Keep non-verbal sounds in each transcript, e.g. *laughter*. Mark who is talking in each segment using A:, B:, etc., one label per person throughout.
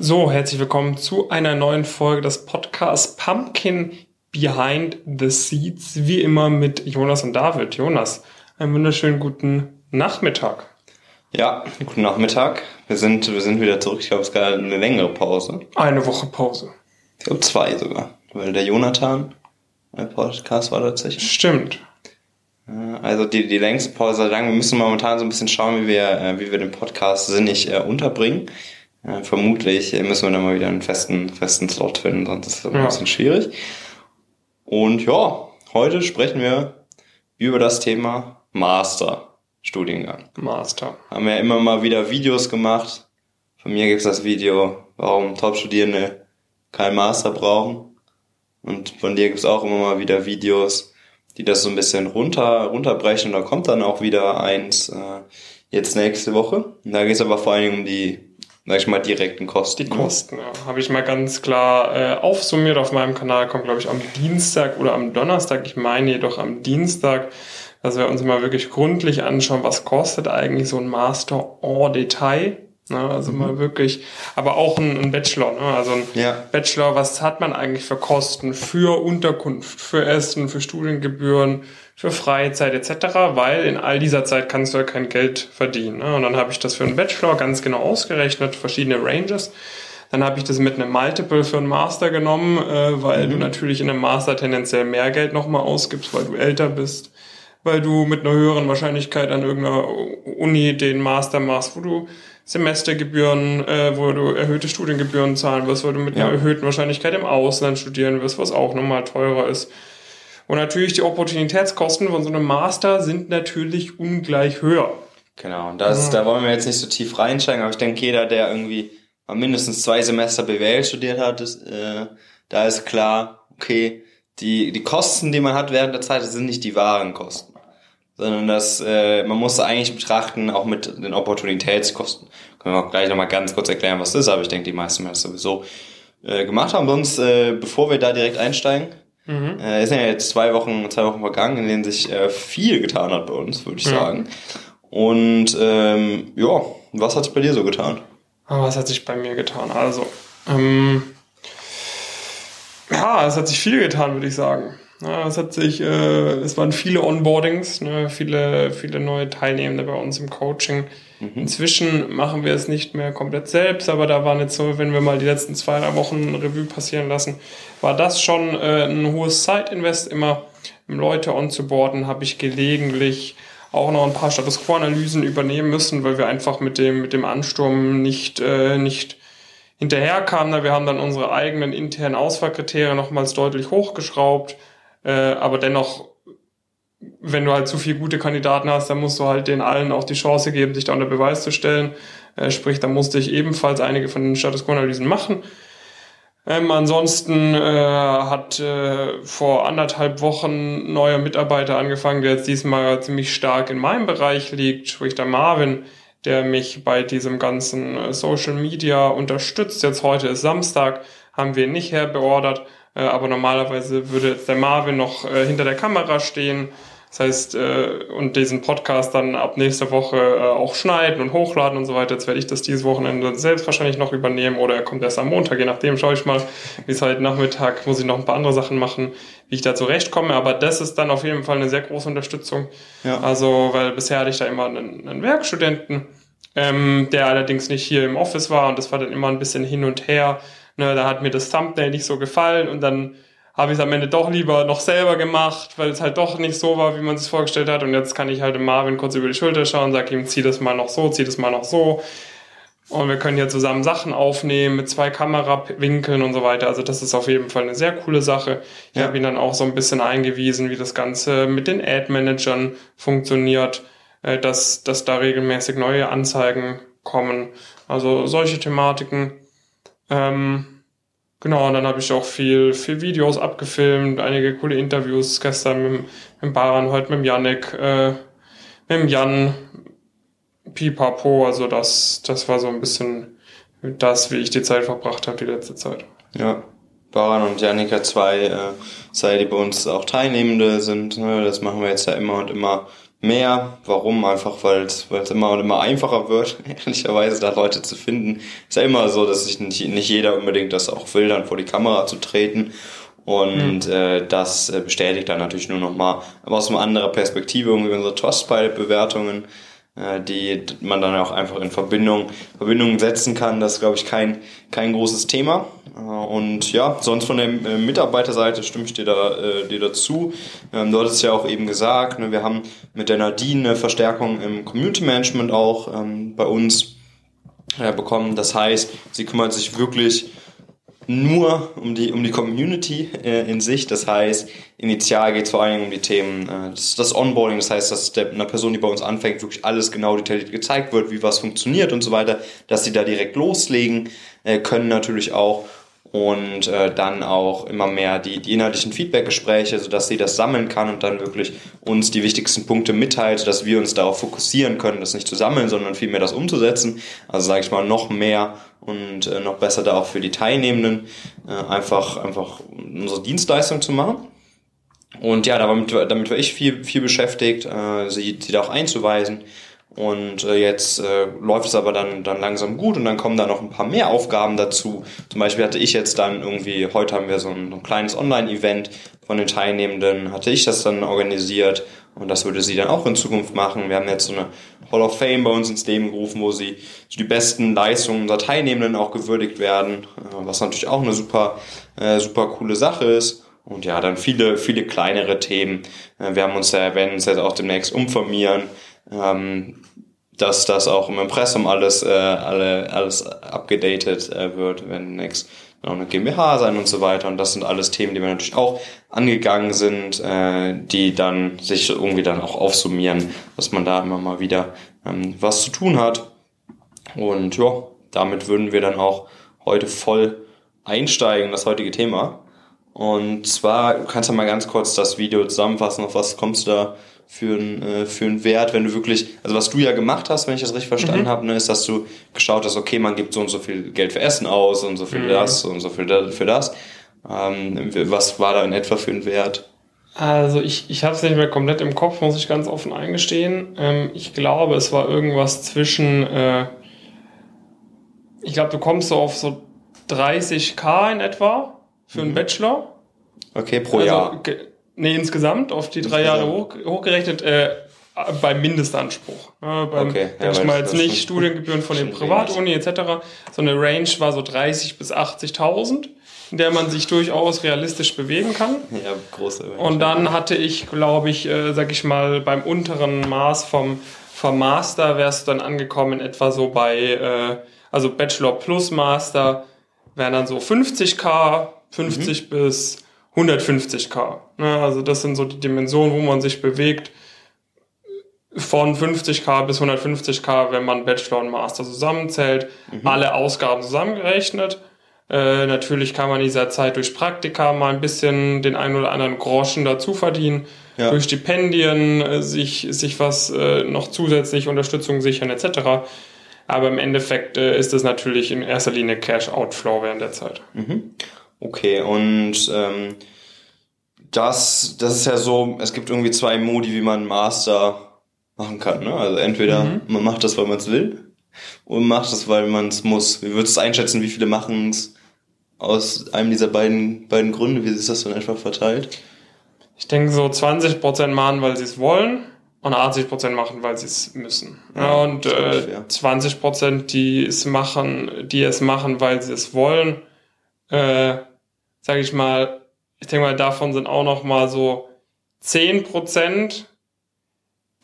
A: So, herzlich willkommen zu einer neuen Folge des Podcasts Pumpkin Behind the Seeds. Wie immer mit Jonas und David. Jonas, einen wunderschönen guten Nachmittag.
B: Ja, guten Nachmittag. Wir sind, wir sind wieder zurück. Ich glaube, es gab eine längere Pause.
A: Eine Woche Pause.
B: Ich glaube, zwei sogar. Weil der Jonathan, mein Podcast war tatsächlich.
A: Stimmt.
B: Also die, die längste Pause lang. Wir müssen momentan so ein bisschen schauen, wie wir, äh, wie wir den Podcast sinnig äh, unterbringen. Äh, vermutlich müssen wir dann mal wieder einen festen, festen Slot finden, sonst ist es ja. ein bisschen schwierig. Und ja, heute sprechen wir über das Thema Master Studiengang.
A: Master.
B: Haben ja immer mal wieder Videos gemacht. Von mir gibt's das Video, warum Top-Studierende keinen Master brauchen. Und von dir gibt's auch immer mal wieder Videos, die das so ein bisschen runter, runterbrechen. Und da kommt dann auch wieder eins äh, jetzt nächste Woche. Und da geht's aber vor allen Dingen um die sag ich mal, direkten Kosten.
A: Die Kosten, ja. Habe ich mal ganz klar äh, aufsummiert auf meinem Kanal, kommt, glaube ich, am Dienstag oder am Donnerstag. Ich meine jedoch am Dienstag, dass wir uns mal wirklich gründlich anschauen, was kostet eigentlich so ein Master en Detail. Ne, also mhm. mal wirklich, aber auch ein, ein Bachelor, ne? also ein ja. Bachelor, was hat man eigentlich für Kosten für Unterkunft, für Essen, für Studiengebühren, für Freizeit etc., weil in all dieser Zeit kannst du ja kein Geld verdienen. Ne? Und dann habe ich das für einen Bachelor ganz genau ausgerechnet, verschiedene Ranges. Dann habe ich das mit einem Multiple für einen Master genommen, äh, weil mhm. du natürlich in einem Master tendenziell mehr Geld nochmal ausgibst, weil du älter bist, weil du mit einer höheren Wahrscheinlichkeit an irgendeiner Uni den Master machst, wo du Semestergebühren, äh, wo du erhöhte Studiengebühren zahlen wirst, weil du mit ja. einer erhöhten Wahrscheinlichkeit im Ausland studieren wirst, was auch nochmal teurer ist. Und natürlich die Opportunitätskosten von so einem Master sind natürlich ungleich höher.
B: Genau, und das, mhm. da wollen wir jetzt nicht so tief reinsteigen, aber ich denke, jeder, der irgendwie mal mindestens zwei Semester BWL studiert hat, ist, äh, da ist klar, okay, die, die Kosten, die man hat während der Zeit, das sind nicht die wahren Kosten sondern das, äh, man muss eigentlich betrachten, auch mit den Opportunitätskosten. Können wir auch gleich nochmal ganz kurz erklären, was das ist, aber ich denke, die meisten werden es sowieso äh, gemacht haben. Sonst, äh, bevor wir da direkt einsteigen, mhm. äh, ist ja jetzt zwei Wochen, zwei Wochen vergangen, in denen sich äh, viel getan hat bei uns, würde ich mhm. sagen. Und ähm, ja, was hat sich bei dir so getan?
A: Ah, was hat sich bei mir getan? Also, ähm, ja, es hat sich viel getan, würde ich sagen. Ja, es hat sich, äh, es waren viele Onboardings, ne, viele, viele neue Teilnehmende bei uns im Coaching. Mhm. Inzwischen machen wir es nicht mehr komplett selbst, aber da waren jetzt so, wenn wir mal die letzten zwei, drei Wochen Revue passieren lassen, war das schon äh, ein hohes Zeitinvest immer. Um Leute onzuboarden habe ich gelegentlich auch noch ein paar Status Quo-Analysen übernehmen müssen, weil wir einfach mit dem, mit dem Ansturm nicht, äh, nicht hinterherkamen. Wir haben dann unsere eigenen internen Auswahlkriterien nochmals deutlich hochgeschraubt äh, aber dennoch, wenn du halt zu viele gute Kandidaten hast, dann musst du halt den allen auch die Chance geben, sich da unter Beweis zu stellen. Äh, sprich, da musste ich ebenfalls einige von den Status Quo-Analysen machen. Ähm, ansonsten äh, hat äh, vor anderthalb Wochen neuer Mitarbeiter angefangen, der jetzt diesmal ziemlich stark in meinem Bereich liegt, sprich der Marvin, der mich bei diesem ganzen äh, Social Media unterstützt. Jetzt heute ist Samstag, haben wir ihn nicht herbeordert, aber normalerweise würde jetzt der Marvin noch äh, hinter der Kamera stehen. Das heißt, äh, und diesen Podcast dann ab nächster Woche äh, auch schneiden und hochladen und so weiter. Jetzt werde ich das dieses Wochenende selbst wahrscheinlich noch übernehmen oder er kommt erst am Montag, je nachdem schaue ich mal, wie es halt Nachmittag, muss ich noch ein paar andere Sachen machen, wie ich da zurechtkomme. Aber das ist dann auf jeden Fall eine sehr große Unterstützung. Ja. Also, weil bisher hatte ich da immer einen, einen Werkstudenten, ähm, der allerdings nicht hier im Office war und das war dann immer ein bisschen hin und her. Ne, da hat mir das Thumbnail nicht so gefallen und dann habe ich es am Ende doch lieber noch selber gemacht, weil es halt doch nicht so war, wie man es vorgestellt hat. Und jetzt kann ich halt dem Marvin kurz über die Schulter schauen, sag ihm, zieh das mal noch so, zieh das mal noch so. Und wir können hier zusammen Sachen aufnehmen mit zwei Kamerawinkeln und so weiter. Also das ist auf jeden Fall eine sehr coole Sache. Ich ja. habe ihn dann auch so ein bisschen eingewiesen, wie das Ganze mit den Ad-Managern funktioniert, äh, dass, dass da regelmäßig neue Anzeigen kommen. Also solche Thematiken ähm, genau, und dann habe ich auch viel, viel Videos abgefilmt, einige coole Interviews gestern mit, mit Baran, heute mit Yannick, äh, mit Jan, Pipapo, also das, das war so ein bisschen das, wie ich die Zeit verbracht habe, die letzte Zeit.
B: Ja, Baran und Janika zwei, äh, sei die bei uns auch Teilnehmende sind, ne? das machen wir jetzt ja immer und immer mehr. Warum? Einfach, weil es immer und immer einfacher wird, *laughs* ehrlicherweise da Leute zu finden. Ist ja immer so, dass sich nicht, nicht jeder unbedingt das auch will, dann vor die Kamera zu treten. Und mhm. äh, das äh, bestätigt dann natürlich nur nochmal, aber aus einer anderen Perspektive irgendwie unsere Trustpilot-Bewertungen die man dann auch einfach in Verbindung, Verbindung setzen kann. Das ist, glaube ich, kein, kein großes Thema. Äh, und ja, sonst von der äh, Mitarbeiterseite stimme ich dir, da, äh, dir dazu. Ähm, du hattest ja auch eben gesagt, ne, wir haben mit der Nadine eine Verstärkung im Community Management auch ähm, bei uns äh, bekommen. Das heißt, sie kümmert sich wirklich nur um die, um die Community äh, in sich. Das heißt, initial geht es vor allen Dingen um die Themen, äh, das, das Onboarding, das heißt, dass der, einer Person, die bei uns anfängt, wirklich alles genau detailliert gezeigt wird, wie was funktioniert und so weiter, dass sie da direkt loslegen äh, können natürlich auch und äh, dann auch immer mehr die, die inhaltlichen Feedbackgespräche, sodass sie das sammeln kann und dann wirklich uns die wichtigsten Punkte mitteilt, sodass wir uns darauf fokussieren können, das nicht zu sammeln, sondern vielmehr das umzusetzen. Also sage ich mal, noch mehr und äh, noch besser da auch für die Teilnehmenden äh, einfach, einfach unsere Dienstleistung zu machen. Und ja, damit, damit war ich viel, viel beschäftigt, äh, sie, sie da auch einzuweisen. Und äh, jetzt äh, läuft es aber dann, dann langsam gut und dann kommen da noch ein paar mehr Aufgaben dazu. Zum Beispiel hatte ich jetzt dann irgendwie, heute haben wir so ein, so ein kleines Online-Event von den Teilnehmenden, hatte ich das dann organisiert und das würde sie dann auch in Zukunft machen. Wir haben jetzt so eine Hall of Fame bei uns ins Leben gerufen, wo sie die besten Leistungen unserer Teilnehmenden auch gewürdigt werden, äh, was natürlich auch eine super, äh, super coole Sache ist. Und ja, dann viele, viele kleinere Themen. Äh, wir haben uns ja, werden uns jetzt auch demnächst umformieren ähm, dass das auch im Impressum alles, alle, alles abgedatet wird, wenn noch eine GmbH sein und so weiter. Und das sind alles Themen, die wir natürlich auch angegangen sind, äh, die dann sich irgendwie dann auch aufsummieren, dass man da immer mal wieder ähm, was zu tun hat. Und ja, damit würden wir dann auch heute voll einsteigen, das heutige Thema. Und zwar, du kannst ja mal ganz kurz das Video zusammenfassen, auf was kommst du da für, ein, äh, für einen Wert, wenn du wirklich, also was du ja gemacht hast, wenn ich das richtig verstanden mhm. habe, ne, ist, dass du geschaut hast, okay, man gibt so und so viel Geld für Essen aus und so viel mhm. das und so viel für das. Ähm, was war da in etwa für ein Wert?
A: Also ich, ich habe es nicht mehr komplett im Kopf, muss ich ganz offen eingestehen. Ähm, ich glaube, es war irgendwas zwischen, äh, ich glaube, du kommst so auf so 30k in etwa für einen mhm. Bachelor.
B: Okay, pro also, Jahr.
A: Nee, insgesamt auf die drei Jahre hoch, hochgerechnet äh, beim Mindestanspruch. Ja, beim, okay. Ja, ich mal jetzt nicht Studiengebühren von den Privatuni etc. So eine Range war so 30 bis 80.000, in der man sich durchaus realistisch bewegen kann.
B: Ja, große
A: Range. Und dann hatte ich, glaube ich, äh, sag ich mal, beim unteren Maß vom, vom Master wärst du dann angekommen etwa so bei, äh, also Bachelor plus Master wären dann so 50k, 50 mhm. bis 150k. Ne? Also das sind so die Dimensionen, wo man sich bewegt. Von 50k bis 150k, wenn man Bachelor und Master zusammenzählt, mhm. alle Ausgaben zusammengerechnet. Äh, natürlich kann man in dieser Zeit durch Praktika mal ein bisschen den einen oder anderen Groschen dazu verdienen, ja. durch Stipendien äh, sich, sich was äh, noch zusätzlich Unterstützung sichern etc. Aber im Endeffekt äh, ist es natürlich in erster Linie Cash-Outflow während der Zeit.
B: Mhm. Okay, und ähm, das, das ist ja so, es gibt irgendwie zwei Modi, wie man Master machen kann. Ne? Also entweder mhm. man macht das, weil man es will, und macht es, weil man es muss. Wie würdest du einschätzen, wie viele machen es aus einem dieser beiden, beiden Gründe? Wie ist das dann etwa verteilt?
A: Ich denke so 20% machen, weil sie es wollen und 80% machen, weil sie es müssen. Ja, und äh, ja. 20%, die es machen, die es machen, weil sie es wollen, äh, sage ich mal, ich denke mal, davon sind auch noch mal so 10%,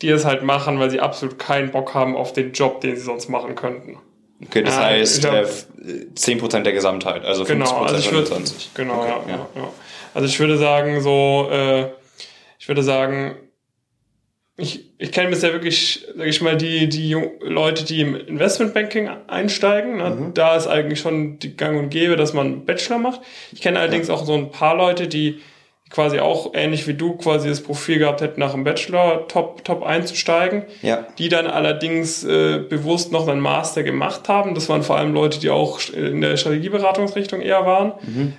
A: die es halt machen, weil sie absolut keinen Bock haben auf den Job, den sie sonst machen könnten.
B: Okay, das ja, heißt hab, äh, 10% der Gesamtheit, also 50%
A: genau, also ich würde, 20. Genau, okay, ja, ja. ja, Also ich würde sagen, so, äh, ich würde sagen, ich, ich kenne bisher wirklich, sag ich mal, die, die Leute, die im Investmentbanking einsteigen. Ne? Mhm. Da ist eigentlich schon die Gang und Gäbe, dass man einen Bachelor macht. Ich kenne allerdings ja. auch so ein paar Leute, die quasi auch ähnlich wie du quasi das Profil gehabt hätten, nach dem Bachelor top, top einzusteigen. Ja. Die dann allerdings äh, bewusst noch einen Master gemacht haben. Das waren vor allem Leute, die auch in der Strategieberatungsrichtung eher waren. Mhm.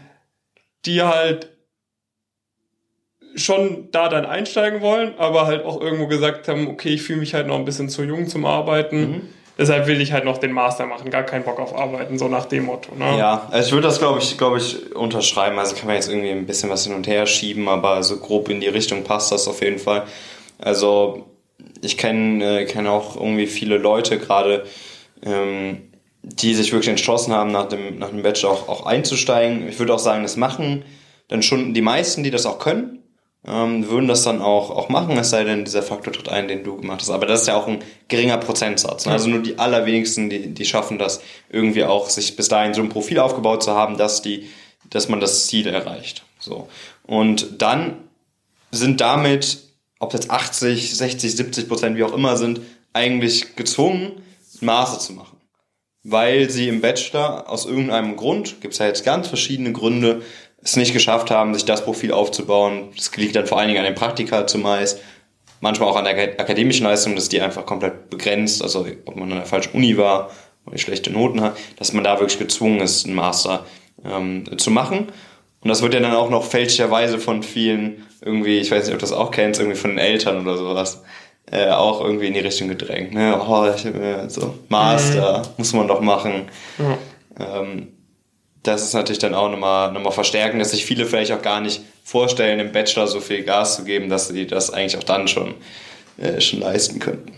A: Die halt schon da dann einsteigen wollen, aber halt auch irgendwo gesagt haben, okay, ich fühle mich halt noch ein bisschen zu jung zum Arbeiten. Mhm. Deshalb will ich halt noch den Master machen, gar keinen Bock auf Arbeiten, so nach dem Motto. Ne?
B: Ja, also ich würde das, glaube ich, glaube ich, unterschreiben. Also kann man jetzt irgendwie ein bisschen was hin und her schieben, aber so grob in die Richtung passt das auf jeden Fall. Also ich kenne äh, kenn auch irgendwie viele Leute gerade, ähm, die sich wirklich entschlossen haben, nach dem, nach dem Bachelor auch, auch einzusteigen. Ich würde auch sagen, das machen dann schon die meisten, die das auch können ähm, würden das dann auch, auch machen, es sei denn, dieser Faktor tritt ein, den du gemacht hast. Aber das ist ja auch ein geringer Prozentsatz. Ne? Also nur die allerwenigsten, die, die schaffen das irgendwie auch, sich bis dahin so ein Profil aufgebaut zu haben, dass die, dass man das Ziel erreicht. So. Und dann sind damit, ob jetzt 80, 60, 70 Prozent, wie auch immer sind, eigentlich gezwungen, Master zu machen. Weil sie im Bachelor aus irgendeinem Grund, gibt es ja jetzt ganz verschiedene Gründe, es nicht geschafft haben, sich das Profil aufzubauen. Das liegt dann vor allen Dingen an den Praktika zumeist, manchmal auch an der akademischen Leistung, dass die einfach komplett begrenzt, also ob man an der falschen Uni war oder schlechte Noten hat, dass man da wirklich gezwungen ist, einen Master ähm, zu machen. Und das wird ja dann auch noch fälschlicherweise von vielen irgendwie, ich weiß nicht, ob du das auch kennst, irgendwie von den Eltern oder sowas, äh, auch irgendwie in die Richtung gedrängt. Ne? Oh, ich, äh, so Master mhm. muss man doch machen. Mhm. Ähm, das ist natürlich dann auch nochmal, nochmal verstärken, dass sich viele vielleicht auch gar nicht vorstellen, im Bachelor so viel Gas zu geben, dass sie das eigentlich auch dann schon, äh, schon leisten könnten.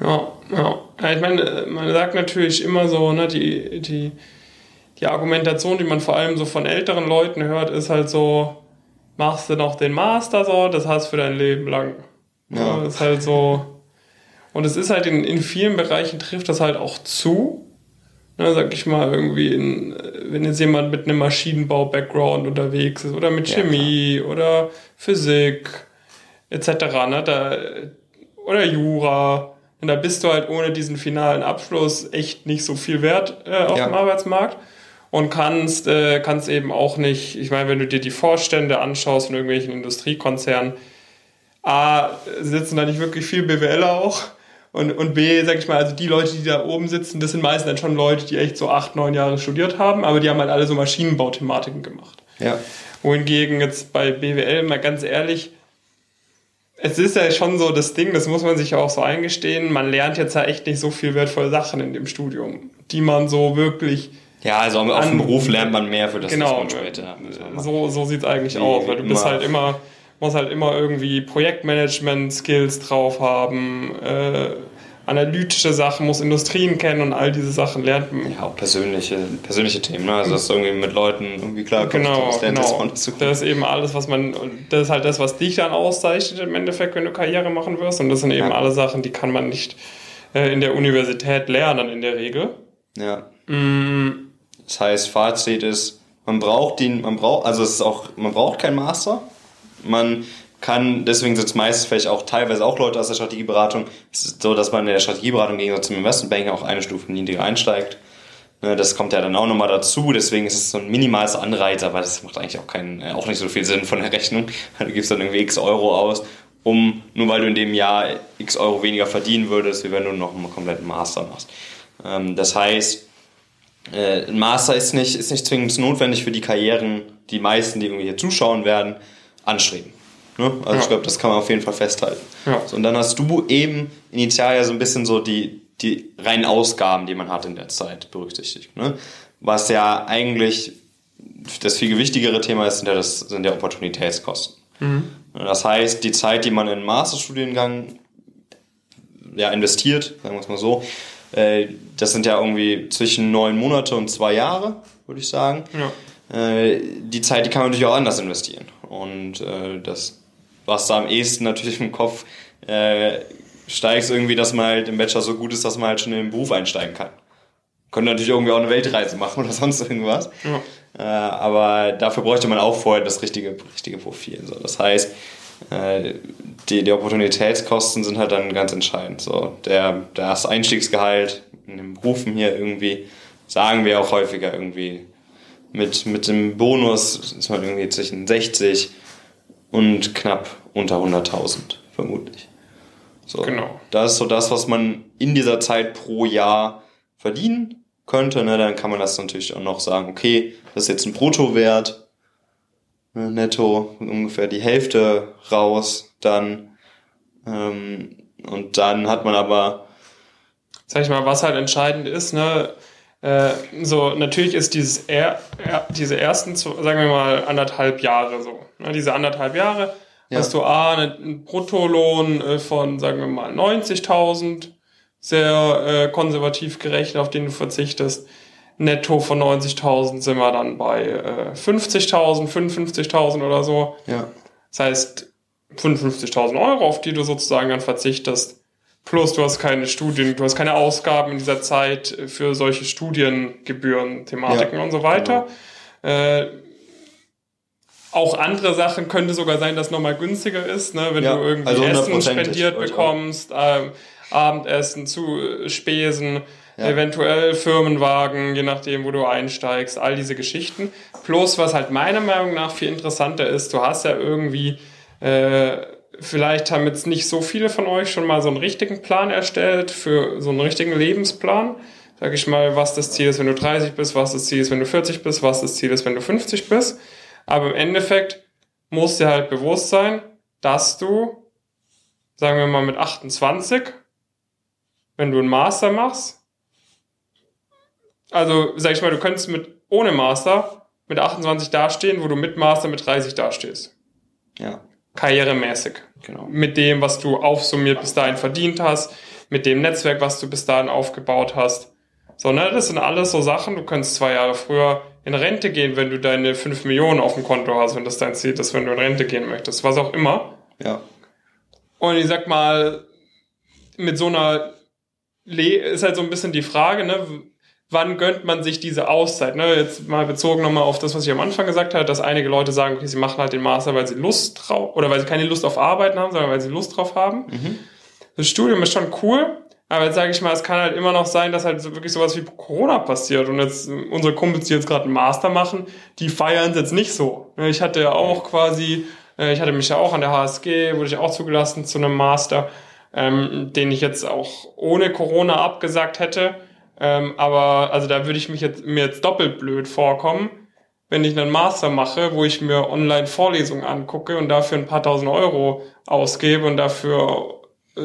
A: Ja, ja. ja ich meine, man sagt natürlich immer so, ne, die, die, die Argumentation, die man vor allem so von älteren Leuten hört, ist halt so, machst du noch den Master so, das hast du für dein Leben lang. Ja. ja. Das ist halt so. Und es ist halt in, in vielen Bereichen trifft das halt auch zu ne, sag ich mal, irgendwie, in, wenn jetzt jemand mit einem Maschinenbau-Background unterwegs ist oder mit Chemie ja, oder Physik etc., ne, da, oder Jura, und da bist du halt ohne diesen finalen Abschluss echt nicht so viel wert äh, auf ja. dem Arbeitsmarkt und kannst, äh, kannst eben auch nicht, ich meine, wenn du dir die Vorstände anschaust von irgendwelchen Industriekonzernen, A, sitzen da nicht wirklich viel BWLer auch und, und B, sag ich mal, also die Leute, die da oben sitzen, das sind meistens dann schon Leute, die echt so acht, neun Jahre studiert haben, aber die haben halt alle so Maschinenbauthematiken gemacht.
B: Ja.
A: Wohingegen jetzt bei BWL, mal ganz ehrlich, es ist ja schon so das Ding, das muss man sich ja auch so eingestehen, man lernt jetzt ja echt nicht so viel wertvolle Sachen in dem Studium, die man so wirklich.
B: Ja, also auf dem Beruf lernt man mehr für das,
A: genau, was man später. So, so sieht es eigentlich aus, weil du bist halt immer muss halt immer irgendwie Projektmanagement-Skills drauf haben, äh, analytische Sachen, muss Industrien kennen und all diese Sachen lernt
B: man. Ja, auch persönliche, persönliche Themen, ne? Also, dass du irgendwie mit Leuten irgendwie klar
A: genau, das lernt genau. das, das ist eben alles, was man, das ist halt das, was dich dann auszeichnet im Endeffekt, wenn du Karriere machen wirst. Und das sind eben ja. alle Sachen, die kann man nicht äh, in der Universität lernen in der Regel.
B: Ja. Mm. Das heißt, Fazit ist, man braucht den, man braucht, also es ist auch, man braucht keinen Master, man kann, deswegen sind es meistens vielleicht auch teilweise auch Leute aus der Strategieberatung. Es ist so, dass man in der Strategieberatung im Gegensatz zum Investmentbanking auch eine Stufe niedriger einsteigt. Ne, das kommt ja dann auch nochmal dazu, deswegen ist es so ein minimales Anreiz, aber das macht eigentlich auch, keinen, äh, auch nicht so viel Sinn von der Rechnung. *laughs* Du gibst dann irgendwie x Euro aus, um, nur weil du in dem Jahr x Euro weniger verdienen würdest, wie wenn du noch einen kompletten Master machst. Ähm, das heißt, äh, ein Master ist nicht, ist nicht zwingend notwendig für die Karrieren, die meisten, die irgendwie hier zuschauen werden, anstreben. Ne? Also ja. ich glaube, das kann man auf jeden Fall festhalten. Ja. So, und dann hast du eben initial ja so ein bisschen so die, die reinen Ausgaben, die man hat in der Zeit, berücksichtigt. Ne? Was ja eigentlich das viel gewichtigere Thema ist, sind ja, das, sind ja Opportunitätskosten. Mhm. Das heißt, die Zeit, die man in einen Masterstudiengang ja, investiert, sagen wir es mal so, äh, das sind ja irgendwie zwischen neun Monate und zwei Jahre, würde ich sagen. Ja. Äh, die Zeit, die kann man natürlich auch anders investieren. Und äh, das, was da am ehesten natürlich im Kopf äh, steigt, irgendwie, dass man halt im Bachelor so gut ist, dass man halt schon in den Beruf einsteigen kann. Könnte natürlich irgendwie auch eine Weltreise machen oder *laughs* sonst irgendwas. Ja. Äh, aber dafür bräuchte man auch vorher das richtige, richtige Profil. So. Das heißt, äh, die, die Opportunitätskosten sind halt dann ganz entscheidend. So, der, das Einstiegsgehalt in den Berufen hier irgendwie, sagen wir auch häufiger irgendwie mit, mit dem Bonus ist man irgendwie zwischen 60 und knapp unter 100.000, vermutlich. So, genau. Das ist so das, was man in dieser Zeit pro Jahr verdienen könnte. Ne? Dann kann man das natürlich auch noch sagen, okay, das ist jetzt ein Bruttowert. ne, netto ungefähr die Hälfte raus, dann ähm, und dann hat man aber
A: sag ich mal, was halt entscheidend ist, ne, äh, so natürlich ist dieses er, er, diese ersten, sagen wir mal anderthalb Jahre so, ne, diese anderthalb Jahre ja. hast du a einen Bruttolohn äh, von sagen wir mal 90.000 sehr äh, konservativ gerechnet, auf den du verzichtest. Netto von 90.000 sind wir dann bei äh, 50.000, 55.000 oder so.
B: Ja.
A: Das heißt 55.000 Euro, auf die du sozusagen dann verzichtest. Plus du hast keine Studien, du hast keine Ausgaben in dieser Zeit für solche Studiengebühren, Thematiken ja, und so weiter. Genau. Äh, auch andere Sachen könnte sogar sein, dass nochmal günstiger ist, ne? wenn ja, du irgendwie also Essen spendiert bekommst, ähm, Abendessen zu Spesen, ja. eventuell Firmenwagen, je nachdem, wo du einsteigst, all diese Geschichten. Plus, was halt meiner Meinung nach viel interessanter ist, du hast ja irgendwie, äh, vielleicht haben jetzt nicht so viele von euch schon mal so einen richtigen Plan erstellt für so einen richtigen Lebensplan. Sag ich mal, was das Ziel ist, wenn du 30 bist, was das Ziel ist, wenn du 40 bist, was das Ziel ist, wenn du 50 bist. Aber im Endeffekt muss dir halt bewusst sein, dass du, sagen wir mal mit 28, wenn du einen Master machst, also sag ich mal, du könntest mit ohne Master mit 28 dastehen, wo du mit Master mit 30 dastehst.
B: Ja.
A: Karrieremäßig. Genau. Mit dem, was du aufsummiert bis dahin verdient hast, mit dem Netzwerk, was du bis dahin aufgebaut hast. So, ne, das sind alles so Sachen. Du könntest zwei Jahre früher in Rente gehen, wenn du deine 5 Millionen auf dem Konto hast, wenn das dein Ziel ist, wenn du in Rente gehen möchtest, was auch immer.
B: Ja.
A: Und ich sag mal, mit so einer Le ist halt so ein bisschen die Frage, ne? Wann gönnt man sich diese Auszeit? Ne? Jetzt mal bezogen nochmal auf das, was ich am Anfang gesagt habe, dass einige Leute sagen, okay, sie machen halt den Master, weil sie Lust drauf, oder weil sie keine Lust auf Arbeiten haben, sondern weil sie Lust drauf haben. Mhm. Das Studium ist schon cool, aber jetzt sage ich mal, es kann halt immer noch sein, dass halt so wirklich sowas wie Corona passiert. Und jetzt unsere Kumpels, die jetzt gerade einen Master machen, die feiern es jetzt nicht so. Ich hatte ja auch quasi, äh, ich hatte mich ja auch an der HSG, wurde ich auch zugelassen zu einem Master ähm, den ich jetzt auch ohne Corona abgesagt hätte. Ähm, aber also da würde ich mich jetzt mir jetzt doppelt blöd vorkommen, wenn ich einen Master mache, wo ich mir online Vorlesungen angucke und dafür ein paar tausend Euro ausgebe und dafür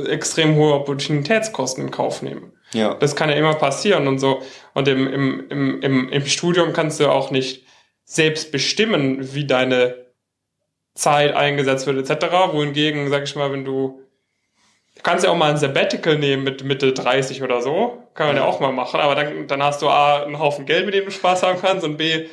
A: extrem hohe Opportunitätskosten in Kauf nehme.
B: Ja.
A: Das kann ja immer passieren und so. Und im, im, im, im, im Studium kannst du auch nicht selbst bestimmen, wie deine Zeit eingesetzt wird, etc. Wohingegen, sag ich mal, wenn du kannst ja auch mal ein Sabbatical nehmen mit Mitte 30 oder so. Kann man ja, auch mal machen. Aber dann, dann hast du A, einen Haufen Geld, mit dem du Spaß haben kannst und B,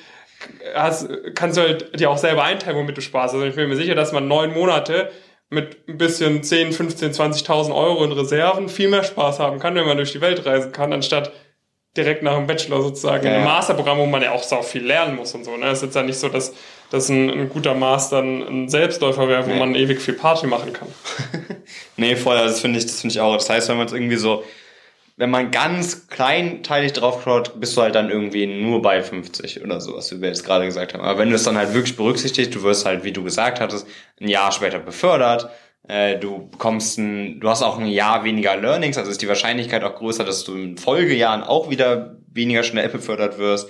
A: hast, kannst du halt dir auch selber einteilen, womit du Spaß hast. Also ich bin mir sicher, dass man neun Monate mit ein bisschen 10, 15, 20.000 Euro in Reserven viel mehr Spaß haben kann, wenn man durch die Welt reisen kann, anstatt direkt nach dem Bachelor sozusagen ja, in einem Masterprogramm, wo man ja auch so viel lernen muss und so. Ne? Es ist jetzt ja nicht so, dass, dass ein, ein guter Master ein, ein Selbstläufer wäre, wo nee. man ewig viel Party machen kann. *laughs*
B: nee, voll, also das finde ich, das finde ich auch. Das heißt, wenn man es irgendwie so, wenn man ganz kleinteilig drauf schaut, bist du halt dann irgendwie nur bei 50 oder sowas, wie wir jetzt gerade gesagt haben. Aber wenn du es dann halt wirklich berücksichtigst, du wirst halt, wie du gesagt hattest, ein Jahr später befördert, äh, du bekommst ein, du hast auch ein Jahr weniger Learnings, also ist die Wahrscheinlichkeit auch größer, dass du in Folgejahren auch wieder weniger schnell befördert wirst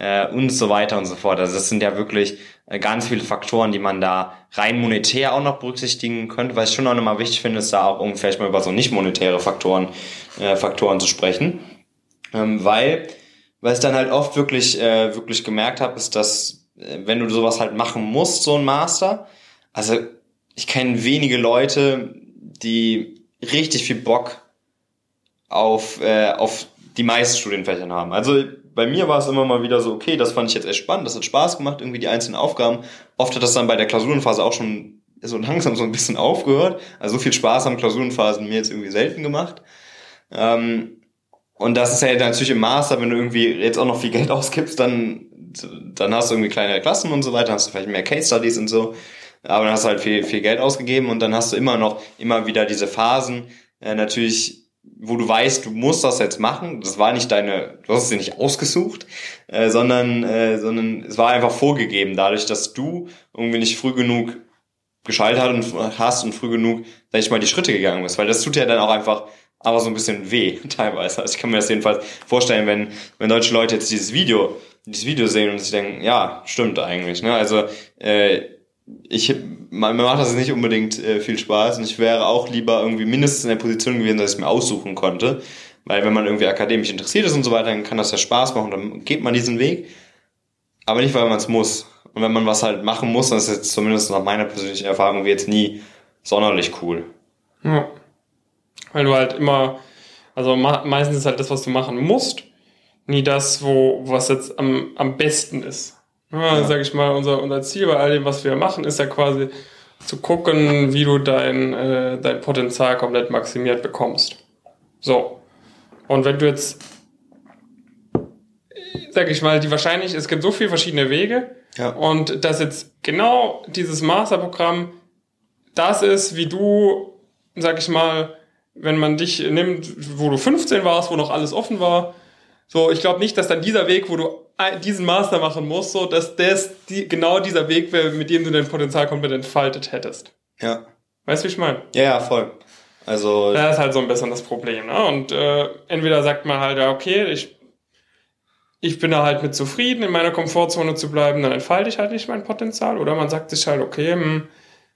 B: äh, und so weiter und so fort. Also das sind ja wirklich äh, ganz viele Faktoren, die man da rein monetär auch noch berücksichtigen könnte. Was ich schon auch nochmal wichtig finde, ist da auch um vielleicht mal über so nicht monetäre Faktoren, äh, Faktoren zu sprechen, ähm, weil weil ich dann halt oft wirklich äh, wirklich gemerkt habe, ist, dass äh, wenn du sowas halt machen musst, so ein Master, also ich kenne wenige Leute, die richtig viel Bock auf, äh, auf die meisten Studienfächern haben. Also bei mir war es immer mal wieder so, okay, das fand ich jetzt echt spannend, das hat Spaß gemacht, irgendwie die einzelnen Aufgaben. Oft hat das dann bei der Klausurenphase auch schon so langsam so ein bisschen aufgehört. Also so viel Spaß haben Klausurenphasen mir jetzt irgendwie selten gemacht. Ähm, und das ist ja natürlich im Master, wenn du irgendwie jetzt auch noch viel Geld *laughs* ausgibst, dann, dann hast du irgendwie kleinere Klassen und so weiter, hast du vielleicht mehr Case Studies und so aber dann hast du halt viel, viel Geld ausgegeben und dann hast du immer noch, immer wieder diese Phasen, äh, natürlich, wo du weißt, du musst das jetzt machen. Das war nicht deine, du hast es dir nicht ausgesucht, äh, sondern, äh, sondern es war einfach vorgegeben, dadurch, dass du irgendwie nicht früh genug geschaltet hast und früh genug, sag ich mal, die Schritte gegangen bist. Weil das tut ja dann auch einfach aber so ein bisschen weh *laughs* teilweise. Also ich kann mir das jedenfalls vorstellen, wenn, wenn deutsche Leute jetzt dieses Video dieses Video sehen und sich denken, ja, stimmt eigentlich. Ne? Also äh, ich mir macht das nicht unbedingt äh, viel Spaß und ich wäre auch lieber irgendwie mindestens in der Position gewesen, dass ich mir aussuchen konnte. Weil wenn man irgendwie akademisch interessiert ist und so weiter, dann kann das ja Spaß machen, dann geht man diesen Weg. Aber nicht, weil man es muss. Und wenn man was halt machen muss, dann ist jetzt zumindest nach meiner persönlichen Erfahrung jetzt nie sonderlich cool.
A: Ja. Weil du halt immer, also meistens ist halt das, was du machen musst, nie das, wo, was jetzt am, am besten ist. Ja, ja. Sag ich mal, unser, unser Ziel bei all dem, was wir machen, ist ja quasi zu gucken, wie du dein, äh, dein Potenzial komplett maximiert bekommst. So. Und wenn du jetzt, sag ich mal, die wahrscheinlich, es gibt so viele verschiedene Wege. Ja. Und dass jetzt genau dieses Masterprogramm das ist, wie du, sag ich mal, wenn man dich nimmt, wo du 15 warst, wo noch alles offen war. So, ich glaube nicht, dass dann dieser Weg, wo du diesen Master machen musst, so, dass das die, genau dieser Weg wäre, mit dem du dein Potenzial komplett entfaltet hättest. Ja. Weißt du, wie ich meine?
B: Ja, ja, voll. Also.
A: Das ist halt so ein bisschen das Problem, ne? Und äh, entweder sagt man halt, ja, okay, ich, ich bin da halt mit zufrieden, in meiner Komfortzone zu bleiben, dann entfalte ich halt nicht mein Potenzial. Oder man sagt sich halt, okay, hm,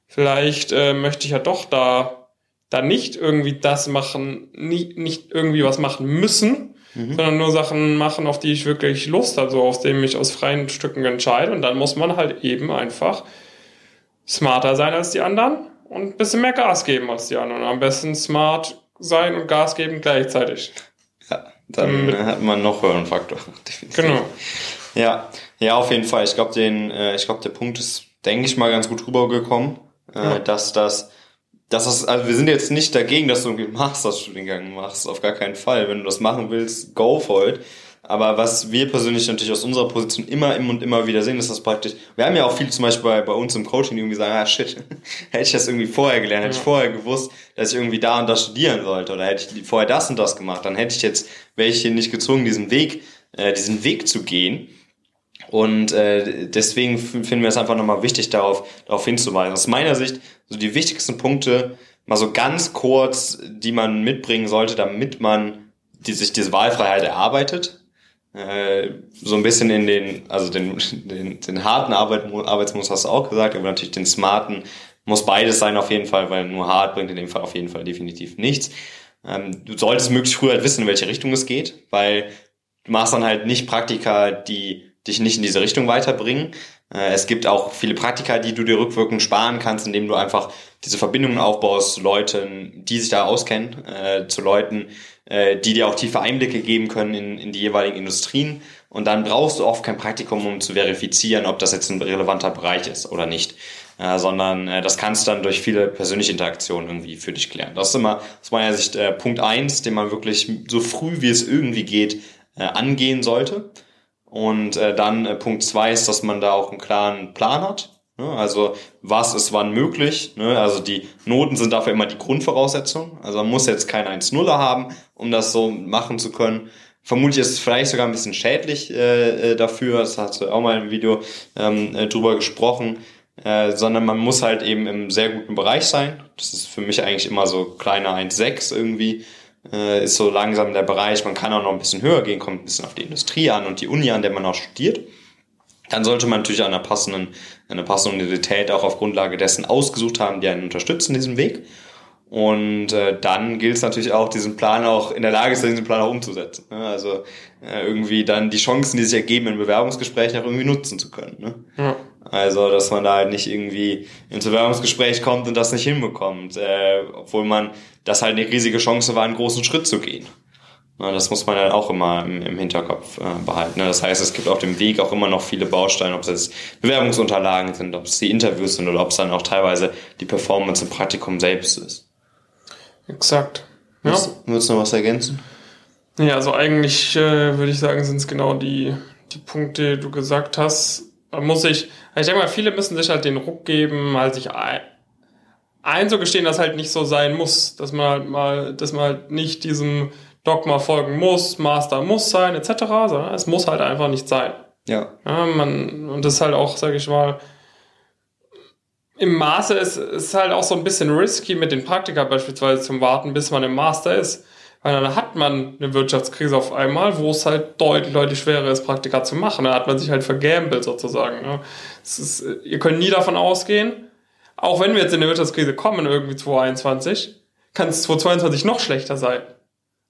A: vielleicht äh, möchte ich ja doch da, da nicht irgendwie das machen, nie, nicht irgendwie was machen müssen, mhm. sondern nur Sachen machen, auf die ich wirklich Lust habe, so aus dem ich aus freien Stücken entscheide. Und dann muss man halt eben einfach smarter sein als die anderen und ein bisschen mehr Gas geben als die anderen. Am besten smart sein und Gas geben gleichzeitig.
B: Ja, dann Mit, hat man noch höheren Faktor. *laughs* Genau. Ja, ja, auf jeden Fall. Ich glaube, den, äh, ich glaube, der Punkt ist, denke ich mal, ganz gut rübergekommen, äh, ja. dass das das ist, also wir sind jetzt nicht dagegen, dass du irgendwie einen Masterstudiengang machst, auf gar keinen Fall. Wenn du das machen willst, go for it. Aber was wir persönlich natürlich aus unserer Position immer, immer und immer wieder sehen, ist das praktisch, wir haben ja auch viel zum Beispiel bei, bei uns im Coaching, die irgendwie sagen, ah shit, *laughs* hätte ich das irgendwie vorher gelernt, hätte ich vorher gewusst, dass ich irgendwie da und da studieren sollte oder hätte ich vorher das und das gemacht, dann hätte ich jetzt, wäre ich hier nicht gezwungen, diesen Weg, äh, diesen Weg zu gehen. Und äh, deswegen finden wir es einfach nochmal wichtig, darauf, darauf hinzuweisen. Aus meiner Sicht, so die wichtigsten Punkte, mal so ganz kurz, die man mitbringen sollte, damit man die, sich diese Wahlfreiheit erarbeitet. Äh, so ein bisschen in den, also den, *laughs* den, den harten Arbeit, Arbeitsmodus hast du auch gesagt, aber natürlich den smarten muss beides sein auf jeden Fall, weil nur hart bringt in dem Fall auf jeden Fall definitiv nichts. Ähm, du solltest möglichst früh halt wissen, in welche Richtung es geht, weil du machst dann halt nicht Praktika, die dich nicht in diese Richtung weiterbringen. Äh, es gibt auch viele Praktika, die du dir rückwirkend sparen kannst, indem du einfach diese Verbindungen aufbaust zu Leuten, die sich da auskennen, äh, zu Leuten, äh, die dir auch tiefe Einblicke geben können in, in die jeweiligen Industrien. Und dann brauchst du oft kein Praktikum, um zu verifizieren, ob das jetzt ein relevanter Bereich ist oder nicht. Äh, sondern äh, das kannst du dann durch viele persönliche Interaktionen irgendwie für dich klären. Das ist immer aus meiner Sicht äh, Punkt eins, den man wirklich so früh wie es irgendwie geht äh, angehen sollte. Und äh, dann äh, Punkt zwei ist, dass man da auch einen klaren Plan hat. Ne? Also was ist wann möglich. Ne? Also die Noten sind dafür immer die Grundvoraussetzung. Also man muss jetzt kein 1-0er haben, um das so machen zu können. Vermutlich ist es vielleicht sogar ein bisschen schädlich äh, äh dafür. Das hast du auch mal im Video ähm, äh, drüber gesprochen. Äh, sondern man muss halt eben im sehr guten Bereich sein. Das ist für mich eigentlich immer so kleiner 1,6 irgendwie äh, ist so langsam der Bereich, man kann auch noch ein bisschen höher gehen, kommt ein bisschen auf die Industrie an und die Uni an, der man auch studiert. Dann sollte man natürlich eine passende, eine passende Universität auch auf Grundlage dessen ausgesucht haben, die einen unterstützen in diesem Weg. Und äh, dann gilt es natürlich auch, diesen Plan auch in der Lage sein, diesen Plan auch umzusetzen. Ne? Also äh, irgendwie dann die Chancen, die sich ergeben in Bewerbungsgesprächen auch irgendwie nutzen zu können. Ne? Ja. Also, dass man da halt nicht irgendwie ins Bewerbungsgespräch kommt und das nicht hinbekommt, äh, obwohl man das halt eine riesige Chance war, einen großen Schritt zu gehen. Na, das muss man halt auch immer im, im Hinterkopf äh, behalten. Ne? Das heißt, es gibt auf dem Weg auch immer noch viele Bausteine, ob es jetzt Bewerbungsunterlagen sind, ob es die Interviews sind oder ob es dann auch teilweise die Performance im Praktikum selbst ist.
A: Exakt.
B: Ja. Würdest du noch was ergänzen?
A: Ja, also eigentlich äh, würde ich sagen, sind es genau die, die Punkte, die du gesagt hast. Muss ich, ich denke mal, viele müssen sich halt den Ruck geben, halt sich ein, einzugestehen, dass halt nicht so sein muss, dass man halt mal, dass man halt nicht diesem Dogma folgen muss, Master muss sein, etc., sondern es muss halt einfach nicht sein. Ja. ja man, und das ist halt auch, sage ich mal, im Master ist, ist halt auch so ein bisschen risky mit den Praktika beispielsweise zum Warten, bis man im Master ist. Weil dann hat man eine Wirtschaftskrise auf einmal, wo es halt deutlich, deutlich schwerer ist, Praktika zu machen. Da hat man sich halt vergambelt sozusagen. Ne? Ist, ihr könnt nie davon ausgehen, auch wenn wir jetzt in eine Wirtschaftskrise kommen, irgendwie 2021, kann es 2022 noch schlechter sein.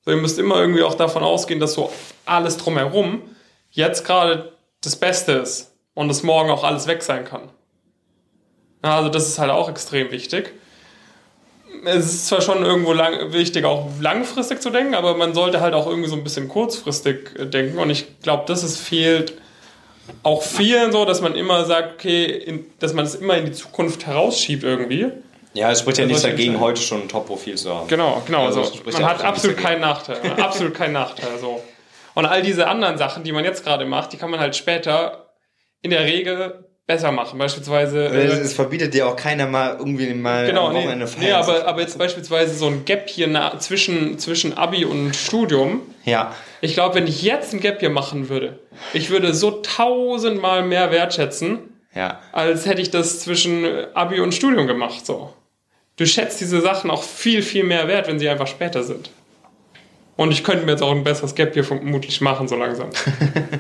A: So, ihr müsst immer irgendwie auch davon ausgehen, dass so alles drumherum jetzt gerade das Beste ist und es morgen auch alles weg sein kann. Also das ist halt auch extrem wichtig. Es ist zwar schon irgendwo lang, wichtig, auch langfristig zu denken, aber man sollte halt auch irgendwie so ein bisschen kurzfristig äh, denken. Und ich glaube, das ist fehlt auch vielen so, dass man immer sagt, okay, in, dass man es immer in die Zukunft herausschiebt irgendwie.
B: Ja, es spricht ja nichts dagegen, heute schon ein Top-Profil zu haben.
A: Genau, genau. Also, also man hat absolut keinen Nachteil. *laughs* absolut keinen Nachteil. So. Und all diese anderen Sachen, die man jetzt gerade macht, die kann man halt später in der Regel besser machen. Beispielsweise.
B: Äh, es, es, verbietet dir auch keiner mal irgendwie mal
A: genau, am Wochenende nee, nee, aber, aber jetzt beispielsweise so ein Gap hier zwischen, zwischen Abi und Studium.
B: Ja.
A: Ich glaube, wenn ich jetzt ein Gap hier machen würde, ich würde so tausendmal mehr wertschätzen,
B: ja.
A: als hätte ich das zwischen Abi und Studium gemacht. So. Du schätzt diese Sachen auch viel, viel mehr wert, wenn sie einfach später sind. Und ich könnte mir jetzt auch ein besseres Gap hier vermutlich machen, so langsam.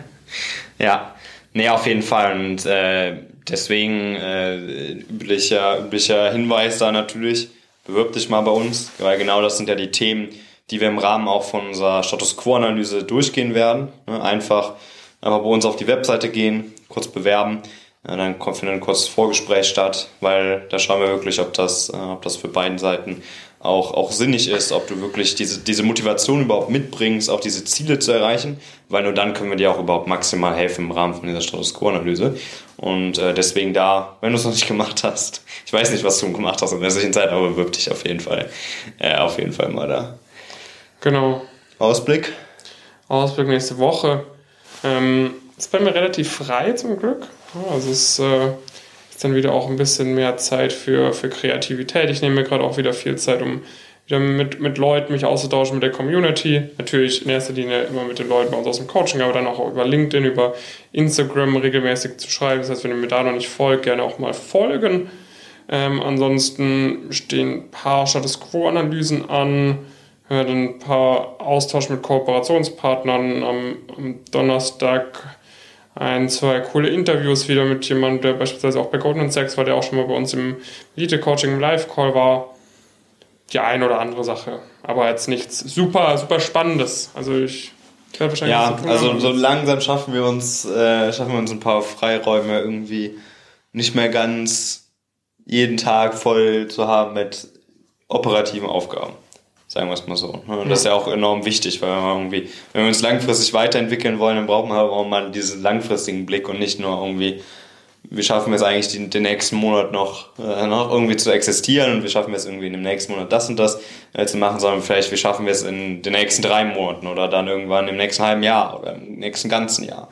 A: *laughs*
B: ja, nee, auf jeden Fall. Und äh, deswegen äh, üblicher, üblicher Hinweis da natürlich, bewirb dich mal bei uns, weil genau das sind ja die Themen, die wir im Rahmen auch von unserer Status Quo-Analyse durchgehen werden. Ne, einfach, einfach bei uns auf die Webseite gehen, kurz bewerben. Dann findet ein kurzes Vorgespräch statt, weil da schauen wir wirklich, ob das, äh, ob das für beiden Seiten auch, auch sinnig ist, ob du wirklich diese, diese Motivation überhaupt mitbringst, auch diese Ziele zu erreichen, weil nur dann können wir dir auch überhaupt maximal helfen im Rahmen von dieser Status Quo-Analyse. Und äh, deswegen da, wenn du es noch nicht gemacht hast, ich weiß nicht, was du gemacht hast in der Zwischenzeit, aber bewirb dich auf jeden Fall, äh, auf jeden Fall mal da.
A: Genau.
B: Ausblick?
A: Ausblick nächste Woche. Ähm, ist bei mir relativ frei zum Glück. Also es äh, ist dann wieder auch ein bisschen mehr Zeit für, für Kreativität. Ich nehme mir gerade auch wieder viel Zeit, um wieder mit, mit Leuten mich auszutauschen, mit der Community. Natürlich in erster Linie immer mit den Leuten bei uns aus dem Coaching, aber dann auch über LinkedIn, über Instagram regelmäßig zu schreiben. Das heißt, wenn ihr mir da noch nicht folgt, gerne auch mal folgen. Ähm, ansonsten stehen ein paar Status Quo-Analysen an, dann ein paar Austausch mit Kooperationspartnern am, am Donnerstag ein, zwei coole Interviews wieder mit jemandem, der beispielsweise auch bei Goldman Sachs war, der auch schon mal bei uns im Elite-Coaching im Live-Call war. Die eine oder andere Sache. Aber jetzt nichts super, super Spannendes. Also ich
B: werde wahrscheinlich Ja, also so langsam schaffen wir uns, äh, schaffen wir uns ein paar Freiräume irgendwie nicht mehr ganz jeden Tag voll zu haben mit operativen Aufgaben. Sagen wir es mal so. Ne? Und das ist ja auch enorm wichtig, weil wir irgendwie, wenn wir uns langfristig weiterentwickeln wollen, dann brauchen wir auch mal diesen langfristigen Blick und nicht nur irgendwie, wie schaffen wir es eigentlich den, den nächsten Monat noch, äh, noch irgendwie zu existieren und wie schaffen wir es irgendwie in dem nächsten Monat das und das äh, zu machen, sondern vielleicht wie schaffen wir es in den nächsten drei Monaten oder dann irgendwann im nächsten halben Jahr oder im nächsten ganzen Jahr.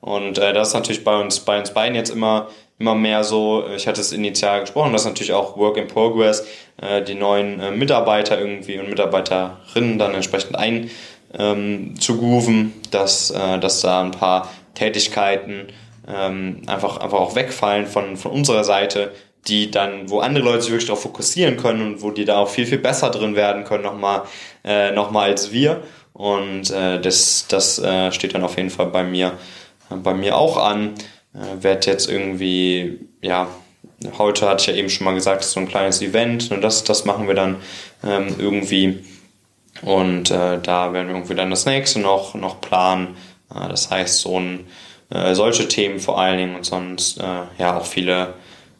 B: Und äh, das ist natürlich bei uns, bei uns beiden jetzt immer immer mehr so, ich hatte es initial gesprochen, das ist natürlich auch Work in Progress, äh, die neuen äh, Mitarbeiter irgendwie und Mitarbeiterinnen dann entsprechend ein ähm, zu grooven, dass, äh, dass da ein paar Tätigkeiten ähm, einfach, einfach auch wegfallen von, von unserer Seite, die dann, wo andere Leute sich wirklich darauf fokussieren können und wo die da auch viel, viel besser drin werden können, nochmal äh, noch als wir. Und äh, das, das äh, steht dann auf jeden Fall bei mir, äh, bei mir auch an. Äh, werde jetzt irgendwie, ja, heute hatte ich ja eben schon mal gesagt, so ein kleines Event und das, das machen wir dann ähm, irgendwie. Und äh, da werden wir irgendwie dann das nächste noch, noch planen. Äh, das heißt, so ein, äh, solche Themen vor allen Dingen und sonst äh, ja auch viele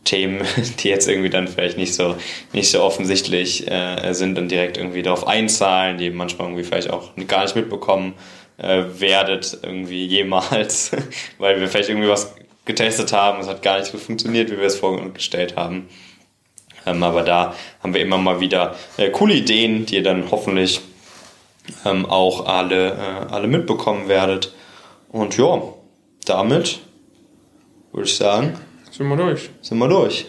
B: Themen, *laughs* die jetzt irgendwie dann vielleicht nicht so, nicht so offensichtlich äh, sind und direkt irgendwie darauf einzahlen, die manchmal irgendwie vielleicht auch gar nicht mitbekommen äh, werdet irgendwie jemals, *laughs* weil wir vielleicht irgendwie was getestet haben, es hat gar nicht so funktioniert, wie wir es vorgestellt haben. Ähm, aber da haben wir immer mal wieder äh, coole Ideen, die ihr dann hoffentlich ähm, auch alle, äh, alle mitbekommen werdet. Und ja, damit würde ich sagen,
A: sind wir durch.
B: Sind wir durch.